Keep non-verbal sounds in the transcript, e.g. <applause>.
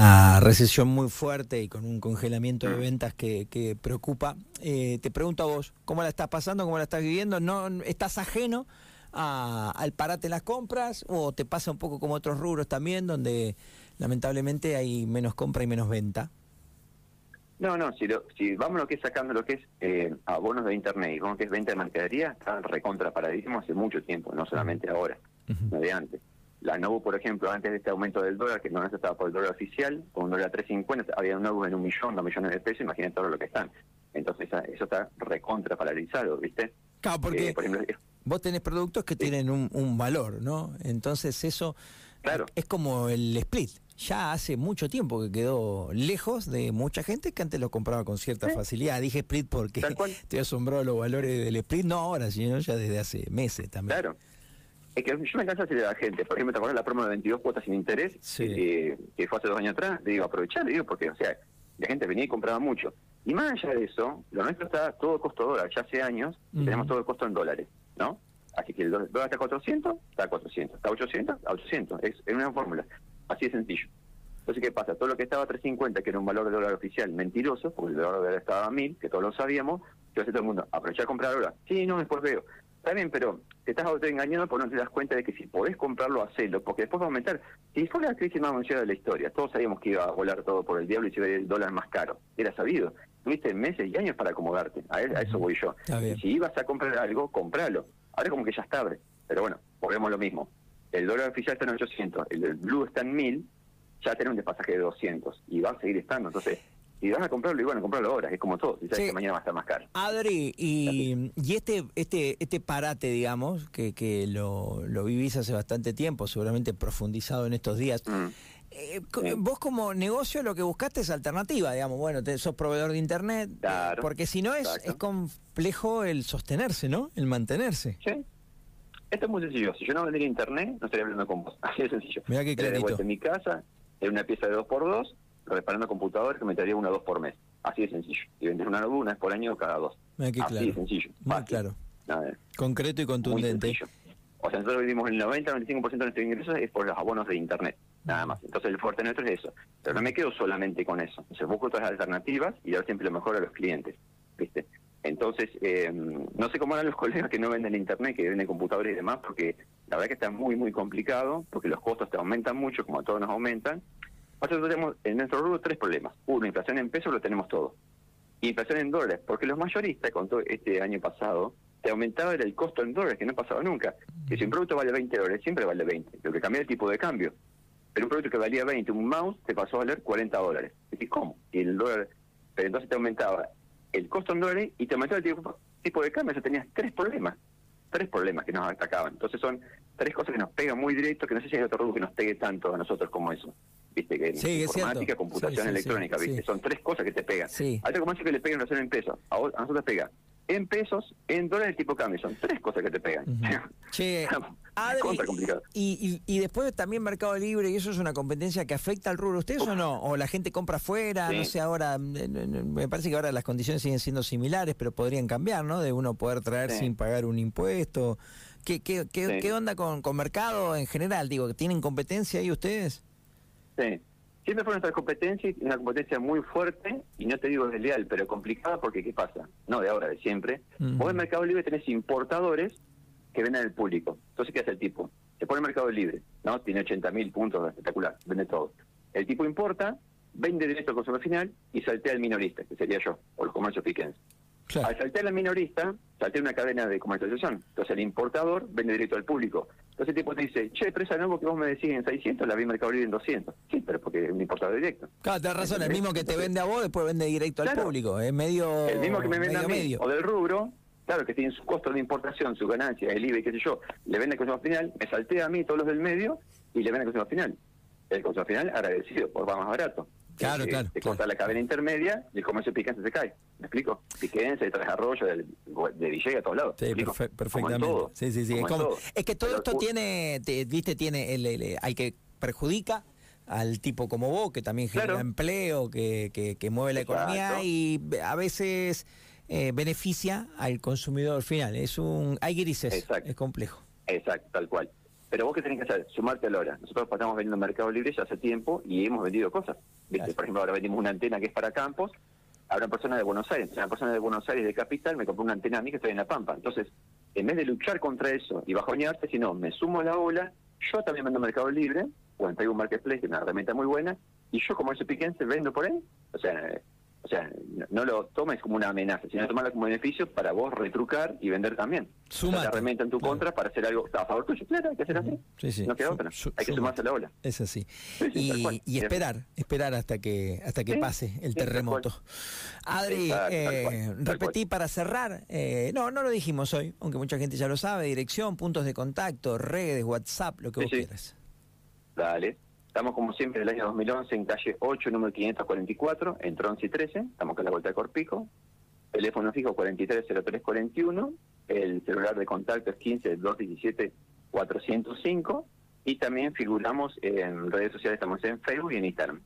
una recesión muy fuerte y con un congelamiento de ventas que, que preocupa. Eh, te pregunto a vos, ¿cómo la estás pasando? ¿Cómo la estás viviendo? ¿No estás ajeno a- al parate en las compras o te pasa un poco como otros rubros también donde lamentablemente hay menos compra y menos venta? No, no, si, lo, si vamos a lo que es sacando lo que es eh, abonos de internet y vamos lo que es venta de mercadería, está recontra paradigma hace mucho tiempo, no solamente ahora, no de antes. La Novo, por ejemplo, antes de este aumento del dólar, que no estaba por el dólar oficial, con un dólar 3.50, había Novos en un millón, dos millones de pesos, imagínate todo lo que están. Entonces eso está recontra paralizado, ¿viste? Claro, porque Eh, por ejemplo, eh, vos tenés productos que tienen un, un valor, ¿no? Entonces eso Claro. es como el split. Ya hace mucho tiempo que quedó lejos de mucha gente que antes lo compraba con cierta Sí. facilidad. Dije split porque <laughs> te asombró los valores del split, no ahora, sino ya desde hace meses también. Claro. Es que yo me canso de la gente, por ejemplo, ¿te acuerdas la promo de 22 cuotas sin interés? Sí. Que, que fue hace dos años atrás. Le digo, aprovechar, le digo, porque, o sea, la gente venía y compraba mucho. Y más allá de eso, lo nuestro está todo costo dólar, ya hace años, Ujú. tenemos todo el costo en dólares, ¿no? Así que el dólar está a 400, está a 400, está a 800, a 800. Es, es una fórmula, así de sencillo. Entonces, ¿qué pasa? Todo lo que estaba a 350, que era un valor de dólar oficial mentiroso, porque el dólar de dólar estaba a 1000, que todos lo sabíamos, yo hace todo el mundo, aprovechar a comprar ahora. Sí, no, después veo. Está bien, pero te estás autoengañando porque no te das cuenta de que si podés comprarlo, hacelo, porque después va a aumentar. Si fue la crisis más anunciada de la historia, todos sabíamos que iba a volar todo por el diablo y se iba a ir el dólar más caro. Era sabido. Tuviste meses y años para acomodarte. A, a eso voy yo. Está. Y si ibas a comprar algo, compralo. Ahora como que ya es tarde. Pero bueno, volvemos a lo mismo. El dólar oficial está en 800, el blue está en 1000, ya tiene un despasaje de 200 y va a seguir estando. Entonces, si vas a comprarlo, y bueno, comprarlo ahora, es como todo. Si sabes Sí. que mañana va a estar más caro. Adri, y, y este, este, este parate, digamos, que, que lo, lo vivís hace bastante tiempo, seguramente profundizado en estos días. Mm. Eh, Sí. Vos como negocio lo que buscaste es alternativa, digamos, bueno, te, sos proveedor de internet, eh, Claro, porque si no es, exacto. es complejo el sostenerse, ¿no? El mantenerse. Sí. Esto es muy sencillo. Si yo no vendiera internet, no estaría hablando con vos. <laughs> Así de sencillo. Mirá qué clarito. en mi casa, en una pieza de 2x2, reparando computadores que me traería una o dos por mes. Así de sencillo. Y vender una notebook una vez por año cada dos. Qué Así claro. de sencillo. Muy Fácil. claro. Concreto y contundente. O sea, nosotros vivimos el 90-95% de nuestros ingresos es por los abonos de internet. Nada más. Entonces el fuerte nuestro es eso. Pero no me quedo solamente con eso. Entonces busco otras alternativas y dar siempre lo mejor a los clientes. ¿Viste? Entonces, eh, no sé cómo harán los <laughs> colegas que no venden internet, que venden computadores y demás, porque la verdad que está muy, muy complicado, porque los costos te aumentan mucho, como a todos nos aumentan. Nosotros tenemos en nuestro rubro tres problemas. Uno, inflación en pesos, lo tenemos todo. Inflación en dólares, porque los mayoristas, con todo este año pasado, te aumentaba el costo en dólares, que no pasaba nunca. Que si un producto vale 20 dólares, siempre vale 20. Lo que cambia el tipo de cambio. Pero un producto que valía 20, un mouse, te pasó a valer 40 dólares. ¿Y cómo? Y el dólar, pero entonces te aumentaba el costo en dólares y te aumentaba el tipo, tipo de cambio. O sea, tenías tres problemas. Tres problemas que nos atacaban. Entonces son tres cosas que nos pegan muy directo, que no sé si hay otro rubro que nos pegue tanto a nosotros como eso. Viste, que Sí, informática, computación Sí, electrónica, viste, son tres cosas que te pegan. Hay otro comercio que le pegan relación en pesos, a, vos- a nosotros pega en pesos, en dólares tipo cambio, son tres cosas que te pegan. <laughs> Che, Adri, y, y, y después también Mercado Libre, ¿y eso es una competencia que afecta al rubro de ustedes o no? ¿O la gente compra afuera? Sí. No sé, ahora, eh, me parece que ahora las condiciones siguen siendo similares, pero podrían cambiar, ¿no? De uno poder traer Sí. sin pagar un impuesto. ¿Qué, qué, qué, Sí. qué onda con, con Mercado en general? Digo, ¿tienen competencia ahí ustedes? Sí. Siempre fue nuestra competencia, y una competencia muy fuerte, y no te digo desleal, pero complicada porque ¿qué pasa? No de ahora, de siempre. Vos en Mercado Libre tenés importadores que venden al público. Entonces, ¿qué hace el tipo? Se pone en Mercado Libre, ¿no? Tiene 80.000 puntos, espectacular, vende todo. El tipo importa, vende directo al consumidor final y saltea al minorista, que sería yo, o los comercios piquenses. Al saltear al minorista, saltea una cadena de comercialización. Entonces el importador vende directo al público. Entonces el tipo te dice, che, pero esa nuevo que vos me decís en 600, la vi en Mercado Libre en 200. Sí, pero porque es un importador directo. Claro, tenés razón, el mismo que te vende a vos, después vende directo al público. Es medio. El mismo que me vende a mí, medio. o del rubro, claro, que tiene su costo de importación, su ganancia, el IVA y qué sé yo, le vende al consumidor final, me saltea a mí todos los del medio y le vende al consumidor final. El consumidor final agradecido, porque va más barato. Claro, Eh, claro, Te claro. corta la cadena intermedia y el comercio piquense se cae. ¿Me explico? Piquense, de Tres Arroyos, de, de Villegas, a todos lados. Sí, perfe- Como en perfectamente. todo, Sí, sí, sí. como Es, en como- todo. es que todo Pero esto tiene, te- viste, tiene el, el- al que perjudica al tipo como vos, que también genera Claro. empleo, que, que, que mueve la Exacto. economía y a veces eh, beneficia al consumidor final. Es un, hay grises, Exacto. es complejo. Exacto, tal cual. Pero vos qué tenés que hacer, sumarte a la hora. Nosotros estamos vendiendo Mercado Libre ya hace tiempo y hemos vendido cosas. Por ejemplo, ahora vendimos una antena que es para campos, habrá personas de Buenos Aires, una persona de Buenos Aires de Capital me compró una antena a mí que estoy en La Pampa. Entonces, en vez de luchar contra eso y bajonearte, sino me sumo a la ola, yo también vendo Mercado Libre, o traigo un marketplace, que es una herramienta muy buena, y yo como ese piquense vendo por ahí. O sea, o sea, no, lo tomes como una amenaza, sino tomarlo como beneficio para vos retrucar y vender también. Sumate. la herramienta en tu contra para hacer algo a favor tuyo. Claro, hay que hacer así. No queda otra. hay que sumarse a la ola. Es así. y, esperar, esperar hasta que hasta que pase el terremoto. Adri, eh, repetí para cerrar. Eh, no, no lo dijimos hoy, aunque mucha gente ya lo sabe. Dirección, puntos de contacto, redes, WhatsApp, lo que vos quieras. Dale. Estamos como siempre en el año 2011 en calle 8, número 544, entre 11 y 13. Estamos con la vuelta de Corpico. Teléfono fijo 430341. El celular de contacto es 15 217 405. Y también figuramos en redes sociales, estamos en Facebook y en Instagram.